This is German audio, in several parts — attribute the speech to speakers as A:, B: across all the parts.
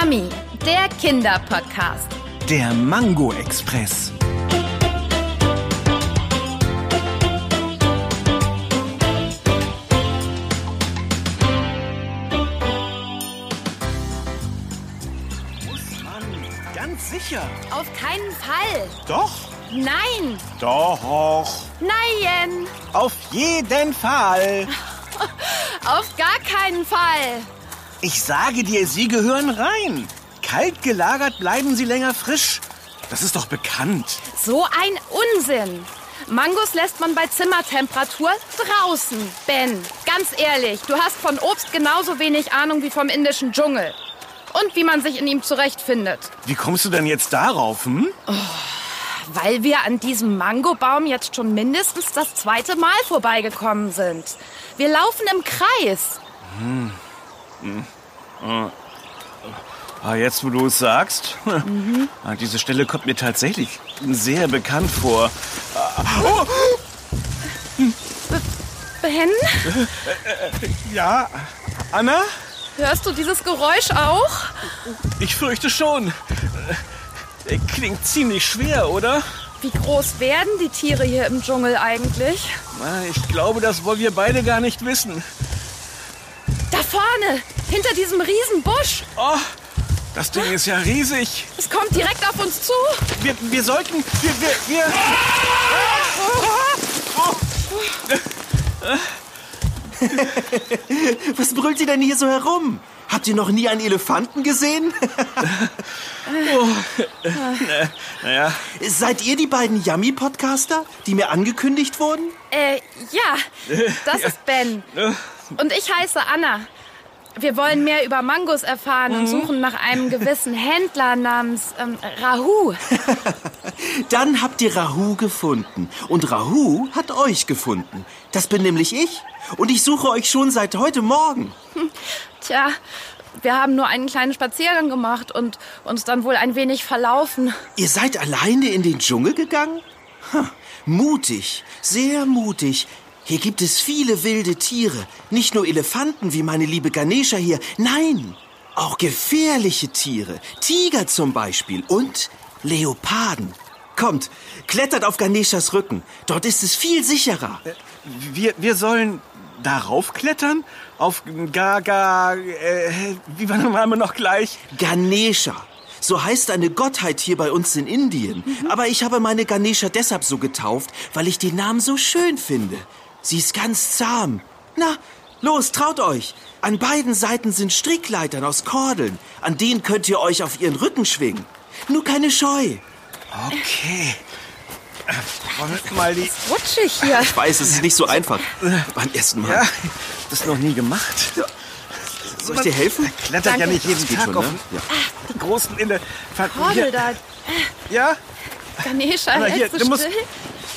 A: Yummy, der Kinderpodcast.
B: Der Mango Express. Muss man ganz sicher.
A: Auf keinen Fall.
B: Doch,
A: Nein,
B: doch.
A: nein,
B: Auf jeden Fall.
A: auf gar keinen Fall.
B: Ich sage dir, sie gehören rein. Kalt gelagert bleiben sie länger frisch. Das ist doch bekannt.
A: So ein Unsinn. Mangos lässt man bei Zimmertemperatur draußen. Ben, ganz ehrlich, du hast von Obst genauso wenig Ahnung wie vom indischen Dschungel. Und wie man sich in ihm zurechtfindet.
B: Wie kommst du denn jetzt darauf, hm?
A: Weil wir an diesem Mangobaum jetzt schon mindestens das zweite Mal vorbeigekommen sind. Wir laufen im Kreis.
B: Ah, jetzt, wo du es sagst. Ah, diese Stelle kommt mir tatsächlich sehr bekannt vor. Ah, oh,
A: Ben,
B: ja, Anna?
A: hörst du dieses Geräusch auch?
B: Ich fürchte schon. Äh, Klingt ziemlich schwer, oder?
A: Wie groß werden die Tiere hier im Dschungel eigentlich?
B: Ich glaube, das wollen wir beide gar nicht wissen.
A: Vorne, hinter diesem riesen Busch.
B: Oh, das Ding ist ja riesig.
A: Es kommt direkt auf uns zu.
B: Wir, wir sollten... Wir, wir, wir...
C: Was brüllt ihr denn hier so herum? Habt ihr noch nie einen Elefanten gesehen?
B: Naja,
C: Seid ihr die beiden Yummy-Podcaster, die mir angekündigt wurden?
A: Äh, ja, das ist Ben. Und ich heiße Anna. Wir wollen mehr über Mangos erfahren und suchen nach einem gewissen Händler namens ähm, Rahu.
C: Dann habt ihr Rahu gefunden. Und Rahu hat euch gefunden. Das bin nämlich ich. Und ich suche euch schon seit heute Morgen.
A: Tja, wir haben nur einen kleinen Spaziergang gemacht und uns dann wohl ein wenig verlaufen.
C: Ihr seid alleine in den Dschungel gegangen? Ha, mutig, sehr mutig. Hier gibt es viele wilde Tiere. Nicht nur Elefanten wie meine liebe Ganesha hier. Nein, auch gefährliche Tiere. Tiger zum Beispiel und Leoparden. Kommt, klettert auf Ganeshas Rücken. Dort ist es viel sicherer.
B: wir, wir sollen darauf klettern? Auf Gaga... Äh, wie war der Name noch gleich?
C: Ganesha. So heißt eine Gottheit hier bei uns in Indien. Aber ich habe meine Ganesha deshalb so getauft, weil ich den Namen so schön finde. Sie ist ganz zahm. Na, los, traut euch. An beiden Seiten sind Strickleitern aus Kordeln. An denen könnt ihr euch auf ihren Rücken schwingen. Nur keine Scheu.
B: Okay. Äh, Wollen mal die...
A: Rutschig hier.
C: Ich weiß, es ist nicht so einfach. Beim ersten Mal.
B: Ja, das noch nie gemacht.
C: Soll ich dir helfen?
B: Klettert ja
A: Danke.
B: nicht jeden Tag
C: schon,
B: auf
C: ne? Ja.
B: die großen Elefanten.
A: Kordel
B: Hier,
A: da.
B: ja?
A: Ganesha,
B: Na, hier,
A: hältst du
B: du musst...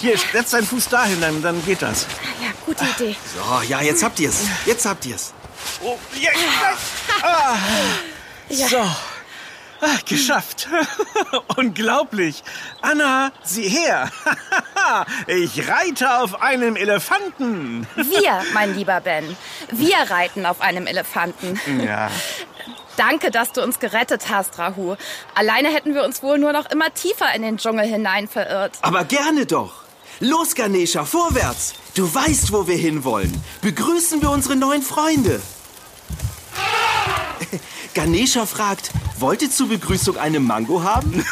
B: Hier, setz deinen Fuß dahin, dann, dann geht das.
A: Ja, gute Idee.
C: So, ja, jetzt habt ihr's. Jetzt habt ihr's.
B: Oh, ja, ah.
A: Ja.
B: So. Ah, geschafft. Unglaublich. Anna, sieh her. ich reite auf einem Elefanten.
A: Wir, mein lieber Ben, wir reiten auf einem Elefanten.
B: Ja.
A: Danke, dass du uns gerettet hast, Rahu. Alleine hätten wir uns wohl nur noch immer tiefer in den Dschungel hinein verirrt.
C: Aber gerne doch. Los, Ganesha, vorwärts. Du weißt, wo wir hinwollen. Begrüßen wir unsere neuen Freunde. Ganesha fragt, wollt ihr zur Begrüßung eine Mango haben?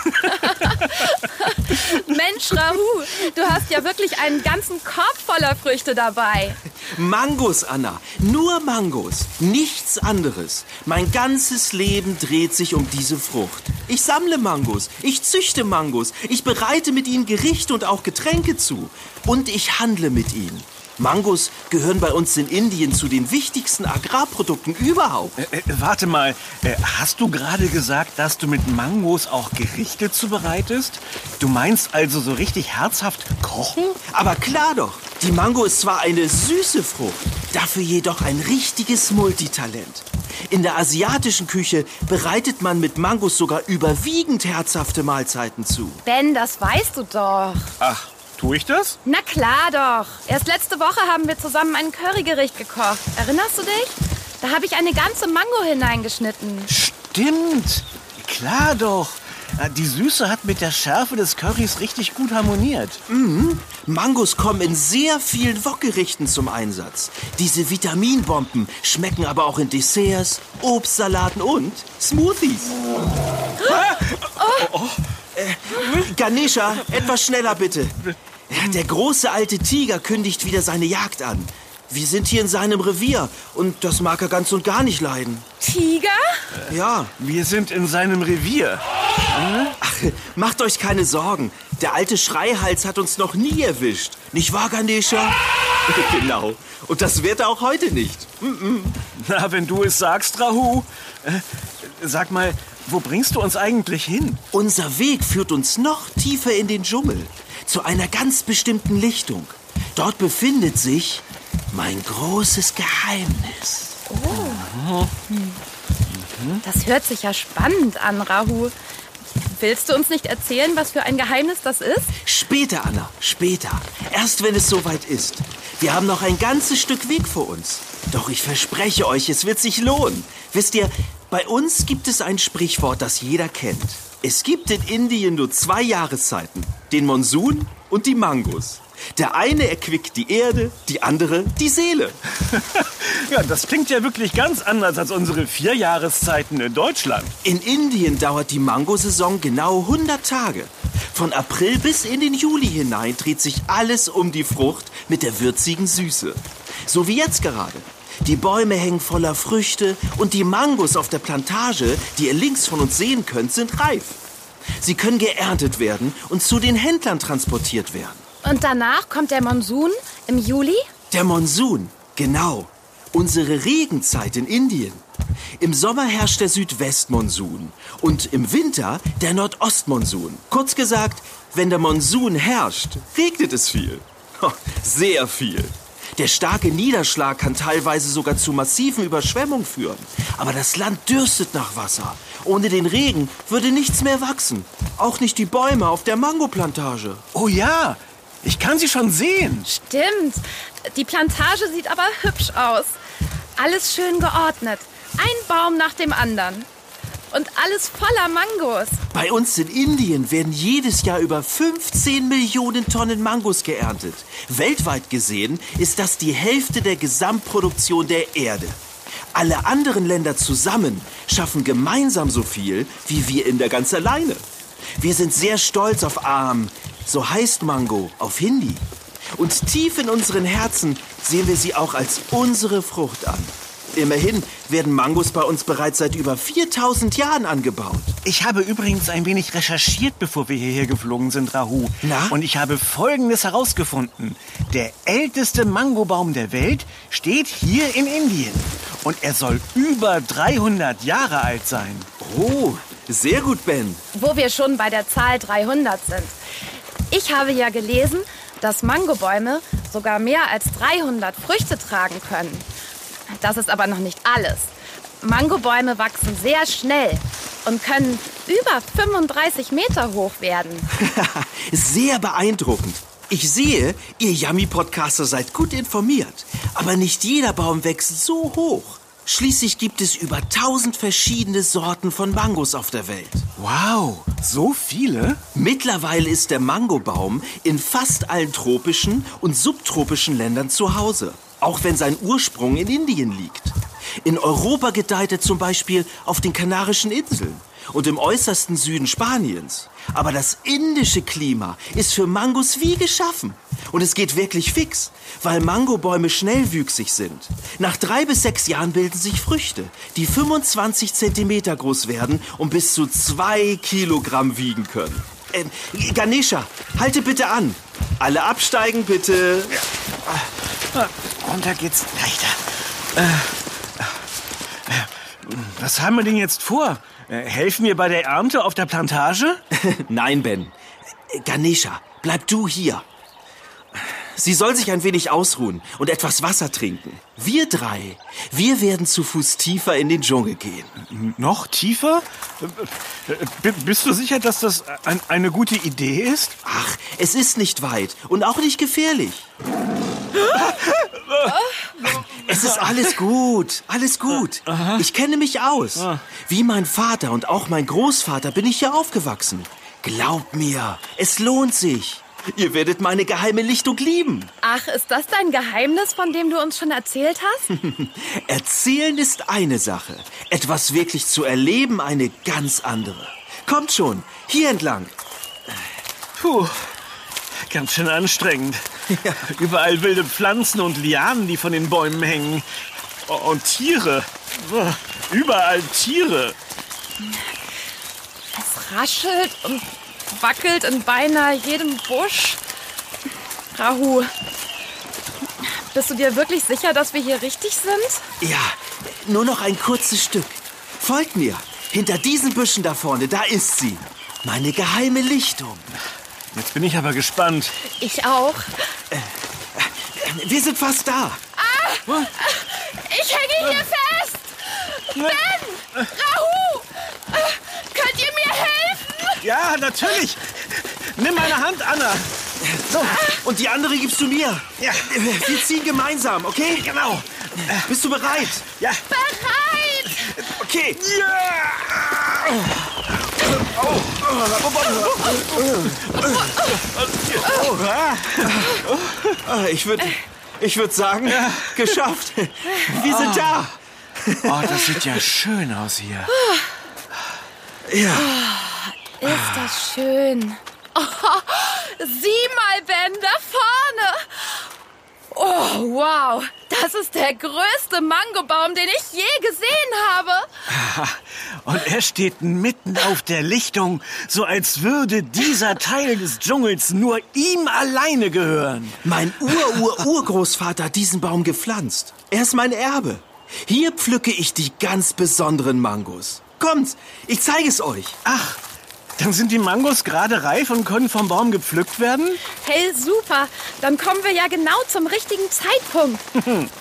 A: Mensch, Rahu, du hast ja wirklich einen ganzen Korb voller Früchte dabei.
C: Mangos, Anna. Nur Mangos. Nichts anderes. Mein ganzes Leben dreht sich um diese Frucht. Ich sammle Mangos. Ich züchte Mangos. Ich bereite mit ihnen Gerichte und auch Getränke zu. Und ich handle mit ihnen. Mangos gehören bei uns in Indien zu den wichtigsten Agrarprodukten überhaupt.
B: Äh, äh, warte mal, äh, hast du gerade gesagt, dass du mit Mangos auch Gerichte zubereitest? Du meinst also so richtig herzhaft kochen?
C: Aber klar doch, die Mango ist zwar eine süße Frucht, dafür jedoch ein richtiges Multitalent. In der asiatischen Küche bereitet man mit Mangos sogar überwiegend herzhafte Mahlzeiten zu.
A: Ben, das weißt du doch.
B: Ach, tue ich das?
A: Na klar doch. Erst letzte Woche haben wir zusammen ein Currygericht gekocht. Erinnerst du dich? Da habe ich eine ganze Mango hineingeschnitten.
B: Stimmt. Klar doch. Die Süße hat mit der Schärfe des Currys richtig gut harmoniert.
C: Mhm. Mangos kommen in sehr vielen Wokgerichten zum Einsatz. Diese Vitaminbomben schmecken aber auch in Desserts, Obstsalaten und Smoothies. Oh. Äh, Ganesha, etwas schneller bitte. Der große alte Tiger kündigt wieder seine Jagd an. Wir sind hier in seinem Revier und das mag er ganz und gar nicht leiden.
A: Tiger?
C: Ja.
B: Wir sind in seinem Revier.
C: Ach, macht euch keine Sorgen. Der alte Schreihals hat uns noch nie erwischt. Nicht wahr, Ganesha? genau. Und das wird er auch heute nicht.
B: Na, wenn du es sagst, Rahu. Äh, sag mal, wo bringst du uns eigentlich hin?
C: Unser Weg führt uns noch tiefer in den Dschungel. Zu einer ganz bestimmten Lichtung. Dort befindet sich mein großes Geheimnis.
A: Oh. Das hört sich ja spannend an, Rahu. Willst du uns nicht erzählen, was für ein Geheimnis das ist?
C: Später, Anna, später. Erst wenn es soweit ist. Wir haben noch ein ganzes Stück Weg vor uns. Doch ich verspreche euch, es wird sich lohnen. Wisst ihr, bei uns gibt es ein Sprichwort, das jeder kennt. Es gibt in Indien nur zwei Jahreszeiten. Den Monsun und die Mangos. Der eine erquickt die Erde, die andere die Seele.
B: ja, das klingt ja wirklich ganz anders als unsere vier Jahreszeiten in Deutschland.
C: In Indien dauert die Mangosaison genau 100 Tage. Von April bis in den Juli hinein dreht sich alles um die Frucht mit der würzigen Süße. So wie jetzt gerade. Die Bäume hängen voller Früchte und die Mangos auf der Plantage, die ihr links von uns sehen könnt, sind reif. Sie können geerntet werden und zu den Händlern transportiert werden.
A: Und danach kommt der Monsun im Juli?
C: Der Monsun, genau. Unsere Regenzeit in Indien. Im Sommer herrscht der Südwestmonsun und im Winter der Nordostmonsun. Kurz gesagt, wenn der Monsun herrscht, regnet es viel. Sehr viel. Der starke Niederschlag kann teilweise sogar zu massiven Überschwemmungen führen. Aber das Land dürstet nach Wasser. Ohne den Regen würde nichts mehr wachsen. Auch nicht die Bäume auf der Mangoplantage.
B: Oh ja, ich kann sie schon sehen.
A: Stimmt. Die Plantage sieht aber hübsch aus. Alles schön geordnet. Ein Baum nach dem anderen. Und alles voller Mangos.
C: Bei uns in Indien werden jedes Jahr über 15 Millionen Tonnen Mangos geerntet. Weltweit gesehen ist das die Hälfte der Gesamtproduktion der Erde. Alle anderen Länder zusammen schaffen gemeinsam so viel wie wir in der ganz alleine. Wir sind sehr stolz auf Aam, so heißt Mango auf Hindi. Und tief in unseren Herzen sehen wir sie auch als unsere Frucht an. Immerhin werden Mangos bei uns bereits seit über 4000 Jahren angebaut.
B: Ich habe übrigens ein wenig recherchiert, bevor wir hierher geflogen sind, Rahu.
C: Na?
B: Und ich habe Folgendes herausgefunden. Der älteste Mangobaum der Welt steht hier in Indien. Und er soll über 300 Jahre alt sein.
C: Oh, sehr gut, Ben.
A: Wo wir schon bei der Zahl 300 sind. Ich habe ja gelesen, dass Mangobäume sogar mehr als 300 Früchte tragen können. Das ist aber noch nicht alles. Mangobäume wachsen sehr schnell und können über 35 Meter hoch werden.
C: sehr beeindruckend. Ich sehe, ihr Yummy-Podcaster seid gut informiert. Aber nicht jeder Baum wächst so hoch. Schließlich gibt es über 1000 verschiedene Sorten von Mangos auf der Welt.
B: Wow, so viele?
C: Mittlerweile ist der Mangobaum in fast allen tropischen und subtropischen Ländern zu Hause auch wenn sein Ursprung in Indien liegt. In Europa gedeiht er zum Beispiel auf den Kanarischen Inseln und im äußersten Süden Spaniens. Aber das indische Klima ist für Mangos wie geschaffen. Und es geht wirklich fix, weil Mangobäume schnellwüchsig sind. Nach drei bis sechs Jahren bilden sich Früchte, die 25 Zentimeter groß werden und bis zu zwei Kilogramm wiegen können. Ähm, Ganesha, halte bitte an. Alle absteigen, bitte.
B: Ja. Runter geht's leichter. Äh, äh, was haben wir denn jetzt vor? Äh, helfen wir bei der Ernte auf der Plantage?
C: Nein, Ben. Ganesha, bleib du hier. Sie soll sich ein wenig ausruhen und etwas Wasser trinken. Wir drei, wir werden zu Fuß tiefer in den Dschungel gehen.
B: Noch tiefer? B bist du sicher, dass das ein, eine gute Idee ist?
C: Ach, es ist nicht weit und auch nicht gefährlich. Es ist alles gut, alles gut. Ich kenne mich aus. Wie mein Vater und auch mein Großvater bin ich hier aufgewachsen. Glaub mir, es lohnt sich. Ihr werdet meine geheime Lichtung lieben.
A: Ach, ist das dein Geheimnis, von dem du uns schon erzählt hast?
C: Erzählen ist eine Sache. Etwas wirklich zu erleben eine ganz andere. Kommt schon, hier entlang.
B: Puh, ganz schön anstrengend. Überall wilde Pflanzen und Lianen, die von den Bäumen hängen. Und Tiere. Überall Tiere.
A: Es raschelt und wackelt in beinahe jedem Busch. Rahu, bist du dir wirklich sicher, dass wir hier richtig sind?
C: Ja, nur noch ein kurzes Stück. Folgt mir. Hinter diesen Büschen da vorne, da ist sie. Meine geheime Lichtung.
B: Jetzt bin ich aber gespannt.
A: Ich auch.
C: Wir sind fast da.
A: Ich hänge hier fest. Ben! Rahu! Äh, Könnt ihr mir helfen?
B: Ja, natürlich. Nimm meine Hand, Anna.
C: So, und die andere gibst du mir.
B: Ja.
C: Wir ziehen gemeinsam, okay?
B: Genau.
C: Bist du bereit?
B: Ja.
A: Bereit!
C: Okay. Ah, Ich würde ich würd sagen, geschafft. Wir sind da.
B: Oh, das sieht ja schön aus hier.
C: Ja.
A: Ist das schön. Oh, sieh mal, Ben, da vorne. Oh, wow. Das ist der größte Mangobaum, den ich je gesehen habe.
B: Und er steht mitten auf der Lichtung, so als würde dieser Teil des Dschungels nur ihm alleine gehören.
C: Mein Ur-Ur-Urgroßvater hat diesen Baum gepflanzt. Er ist mein Erbe. Hier pflücke ich die ganz besonderen Mangos. Kommt, ich zeige es euch.
B: Ach, dann sind die Mangos gerade reif und können vom Baum gepflückt werden?
A: Hey, super. Dann kommen wir ja genau zum richtigen Zeitpunkt.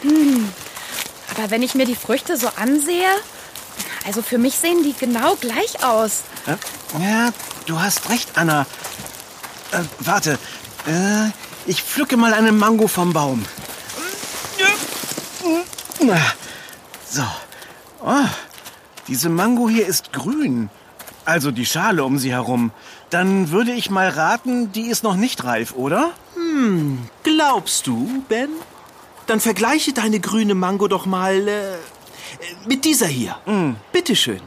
A: Hm. Aber wenn ich mir die Früchte so ansehe, also für mich sehen die genau gleich aus.
B: Ja, ja du hast recht, Anna. Äh, warte, äh, ich pflücke mal eine Mango vom Baum. So. Oh, diese Mango hier ist grün. Also die Schale um sie herum. Dann würde ich mal raten, die ist noch nicht reif, oder?
C: Glaubst du, Ben? Dann vergleiche deine grüne Mango doch mal äh, mit dieser hier. Bitteschön.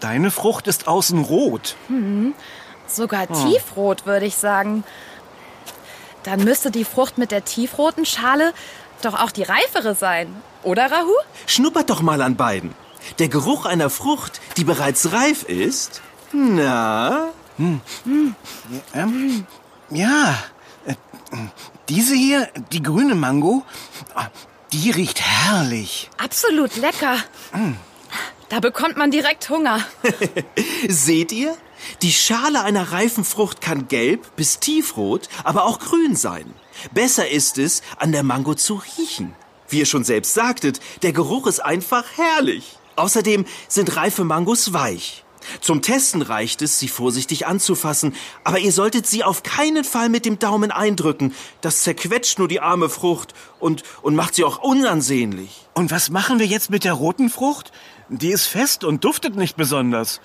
B: Deine Frucht ist außen rot.
A: Sogar tiefrot, würde ich sagen. Dann müsste die Frucht mit der tiefroten Schale doch auch die reifere sein. Oder, Rahu?
C: Schnuppert doch mal an beiden. Der Geruch einer Frucht, die bereits reif ist. Na,
B: Ähm, ja, äh, diese hier, die grüne Mango, ah, die riecht herrlich.
A: Absolut lecker. Da bekommt man direkt Hunger.
C: seht ihr? Die Schale einer reifen Frucht kann gelb bis tiefrot, aber auch grün sein. Besser ist es, an der Mango zu riechen. Wie ihr schon selbst sagtet, der Geruch ist einfach herrlich. Außerdem sind reife Mangos weich. Zum Testen reicht es, sie vorsichtig anzufassen, aber ihr solltet sie auf keinen Fall mit dem Daumen eindrücken. Das zerquetscht nur die arme Frucht und, und macht sie auch unansehnlich.
B: Und was machen wir jetzt mit der roten Frucht? Die ist fest und duftet nicht besonders.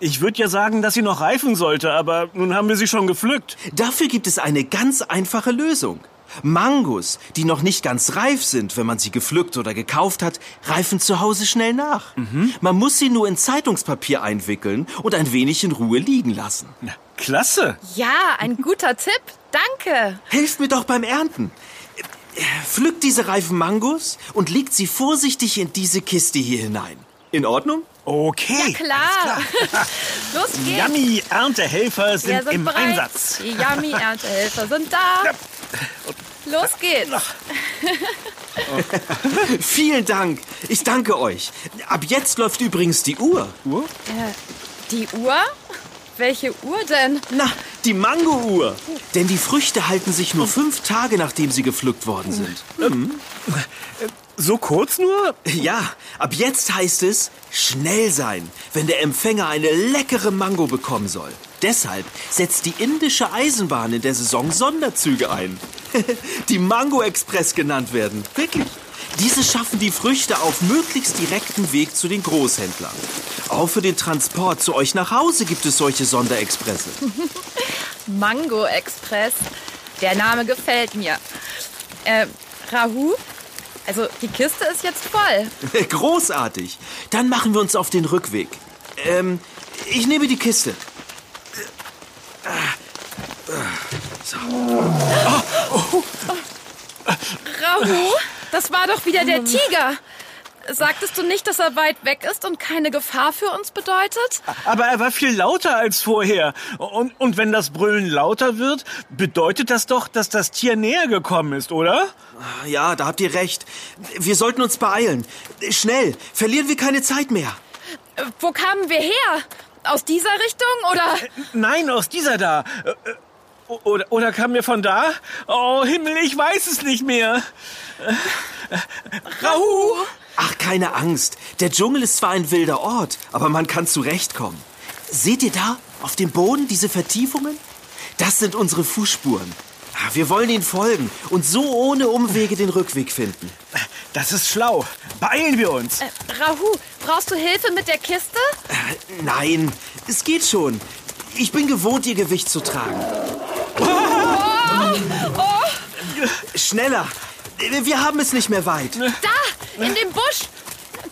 B: Ich würde ja sagen, dass sie noch reifen sollte, aber nun haben wir sie schon gepflückt.
C: Dafür gibt es eine ganz einfache Lösung. Mangos, die noch nicht ganz reif sind, wenn man sie gepflückt oder gekauft hat, reifen zu Hause schnell nach. Man muss sie nur in Zeitungspapier einwickeln und ein wenig in Ruhe liegen lassen.
B: Na, klasse.
A: Ja, ein guter Tipp. Danke.
C: Helft mir doch beim Ernten. Pflückt diese reifen Mangos und legt sie vorsichtig in diese Kiste hier hinein. In Ordnung?
B: Okay.
A: Klar. Los geht's.
B: Yummy Erntehelfer sind,
A: sind
B: im
A: bereit.
B: Einsatz.
A: Die Yummy Erntehelfer sind da. Los geht's.
C: Vielen Dank. Ich danke euch. Ab jetzt läuft übrigens die Uhr.
B: Uhr?
A: Äh, die Uhr? Welche Uhr denn?
C: Na, die Mango-Uhr. Denn die Früchte halten sich nur fünf Tage, nachdem sie gepflückt worden sind.
B: So kurz nur?
C: Ja, ab jetzt heißt es schnell sein, wenn der Empfänger eine leckere Mango bekommen soll. Deshalb setzt die indische Eisenbahn in der Saison Sonderzüge ein. die Mango Express genannt werden. Wirklich. Diese schaffen die Früchte auf möglichst direktem Weg zu den Großhändlern. Auch für den Transport zu euch nach Hause gibt es solche Sonderexpresse.
A: Mango Express. Der Name gefällt mir. Äh, Rahu, also die Kiste ist jetzt voll.
C: Großartig. Dann machen wir uns auf den Rückweg. Ähm, ich nehme die Kiste.
A: Rahu, das war doch wieder der Tiger. Sagtest du nicht, dass er weit weg ist und keine Gefahr für uns bedeutet?
B: Aber er war viel lauter als vorher. Und, und wenn das Brüllen lauter wird, bedeutet das doch, dass das Tier näher gekommen ist, oder?
C: Ja, da habt ihr recht. Wir sollten uns beeilen. Schnell, verlieren wir keine Zeit mehr.
A: Äh, Wo kamen wir her? Aus dieser Richtung oder?
B: Nein, aus dieser da. Äh, äh, Oder, oder kamen wir von da? Oh, Himmel, ich weiß es nicht mehr. Äh, äh, Rahu!
C: Ach, keine Angst. Der Dschungel ist zwar ein wilder Ort, aber man kann zurechtkommen. Seht ihr da auf dem Boden diese Vertiefungen? Das sind unsere Fußspuren. Ah, Wir wollen ihnen folgen und so ohne Umwege den Rückweg finden.
B: Das ist schlau. Beeilen wir uns.
A: Äh, Rahu, brauchst du Hilfe mit der Kiste?
C: Äh, Nein, es geht schon. Ich bin gewohnt, ihr Gewicht zu tragen. Schneller! Wir haben es nicht mehr weit.
A: Da, in dem Busch.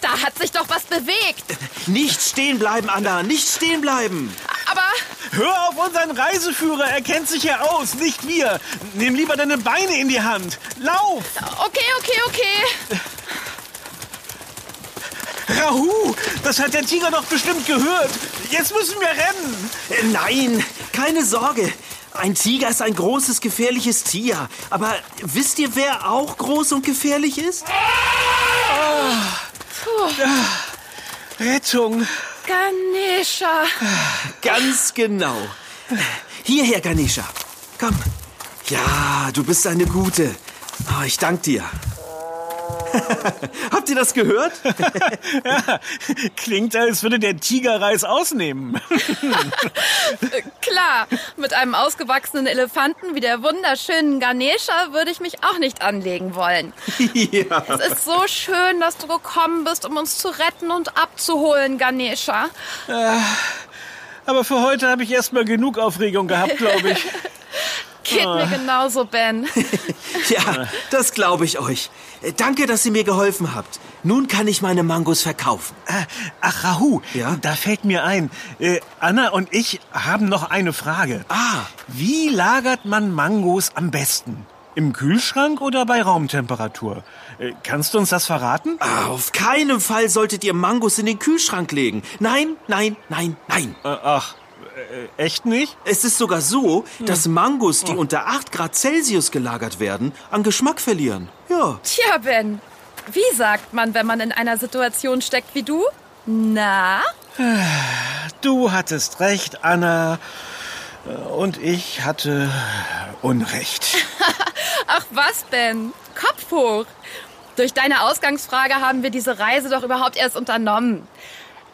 A: Da hat sich doch was bewegt.
C: Nicht stehen bleiben, Anna, nicht stehen bleiben.
A: Aber
B: Hör auf unseren Reiseführer. Er kennt sich ja aus, nicht wir. Nimm lieber deine Beine in die Hand. Lauf!
A: okay, okay, okay.
B: Rahu! Das hat der Tiger doch bestimmt gehört. Jetzt müssen wir rennen.
C: Äh, Nein, keine Sorge. Ein Tiger ist ein großes, gefährliches Tier. Aber wisst ihr, wer auch groß und gefährlich ist?
B: Rettung.
A: Ganesha.
C: Ganz genau. Hierher, Ganesha. Komm. Ja, du bist eine gute. Oh, ich danke dir. Habt ihr das gehört?
B: Klingt, als würde der Tiger Reis ausnehmen.
A: Klar, mit einem ausgewachsenen Elefanten wie der wunderschönen Ganesha würde ich mich auch nicht anlegen wollen.
C: ja.
A: Es ist so schön, dass du gekommen bist, um uns zu retten und abzuholen, Ganesha.
B: Aber für heute habe ich erstmal genug Aufregung gehabt, glaube ich.
A: Geht mir genauso, Ben.
C: Ja, das glaube ich euch. Äh, Danke, dass ihr mir geholfen habt. Nun kann ich meine Mangos verkaufen.
B: Ah, Ach, Rahu,
C: Ja?
B: da fällt mir ein. Äh, Anna und ich haben noch eine Frage.
C: Ah,
B: Wie lagert man Mangos am besten? Im Kühlschrank oder bei Raumtemperatur? Äh, kannst du uns das verraten?
C: auf keinen Fall solltet ihr Mangos in den Kühlschrank legen. Nein, nein, nein, nein.
B: Äh, ach, äh, echt nicht?
C: Es ist sogar so, dass Mangos, die unter 8 Grad Celsius gelagert werden, an Geschmack verlieren. Ja.
A: Tja, Ben, wie sagt man, wenn man in einer Situation steckt wie du? Na?
B: Du hattest recht, Anna. Und ich hatte Unrecht.
A: Ach was, Ben? Kopf hoch. Durch deine Ausgangsfrage haben wir diese Reise doch überhaupt erst unternommen.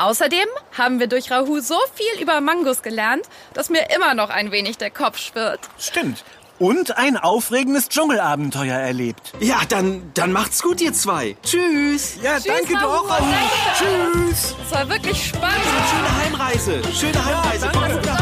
A: Außerdem haben wir durch Rahu so viel über Mangos gelernt, dass mir immer noch ein wenig der Kopf schwirrt.
B: Stimmt. Und ein aufregendes Dschungelabenteuer erlebt.
C: Ja, dann, dann macht's gut, ihr zwei. Tschüss.
B: Ja,
A: Tschüss, danke Rahu. Danke.
B: Tschüss.
A: Es war wirklich spannend.
C: Schöne Heimreise. Schöne Heimreise.
B: danke.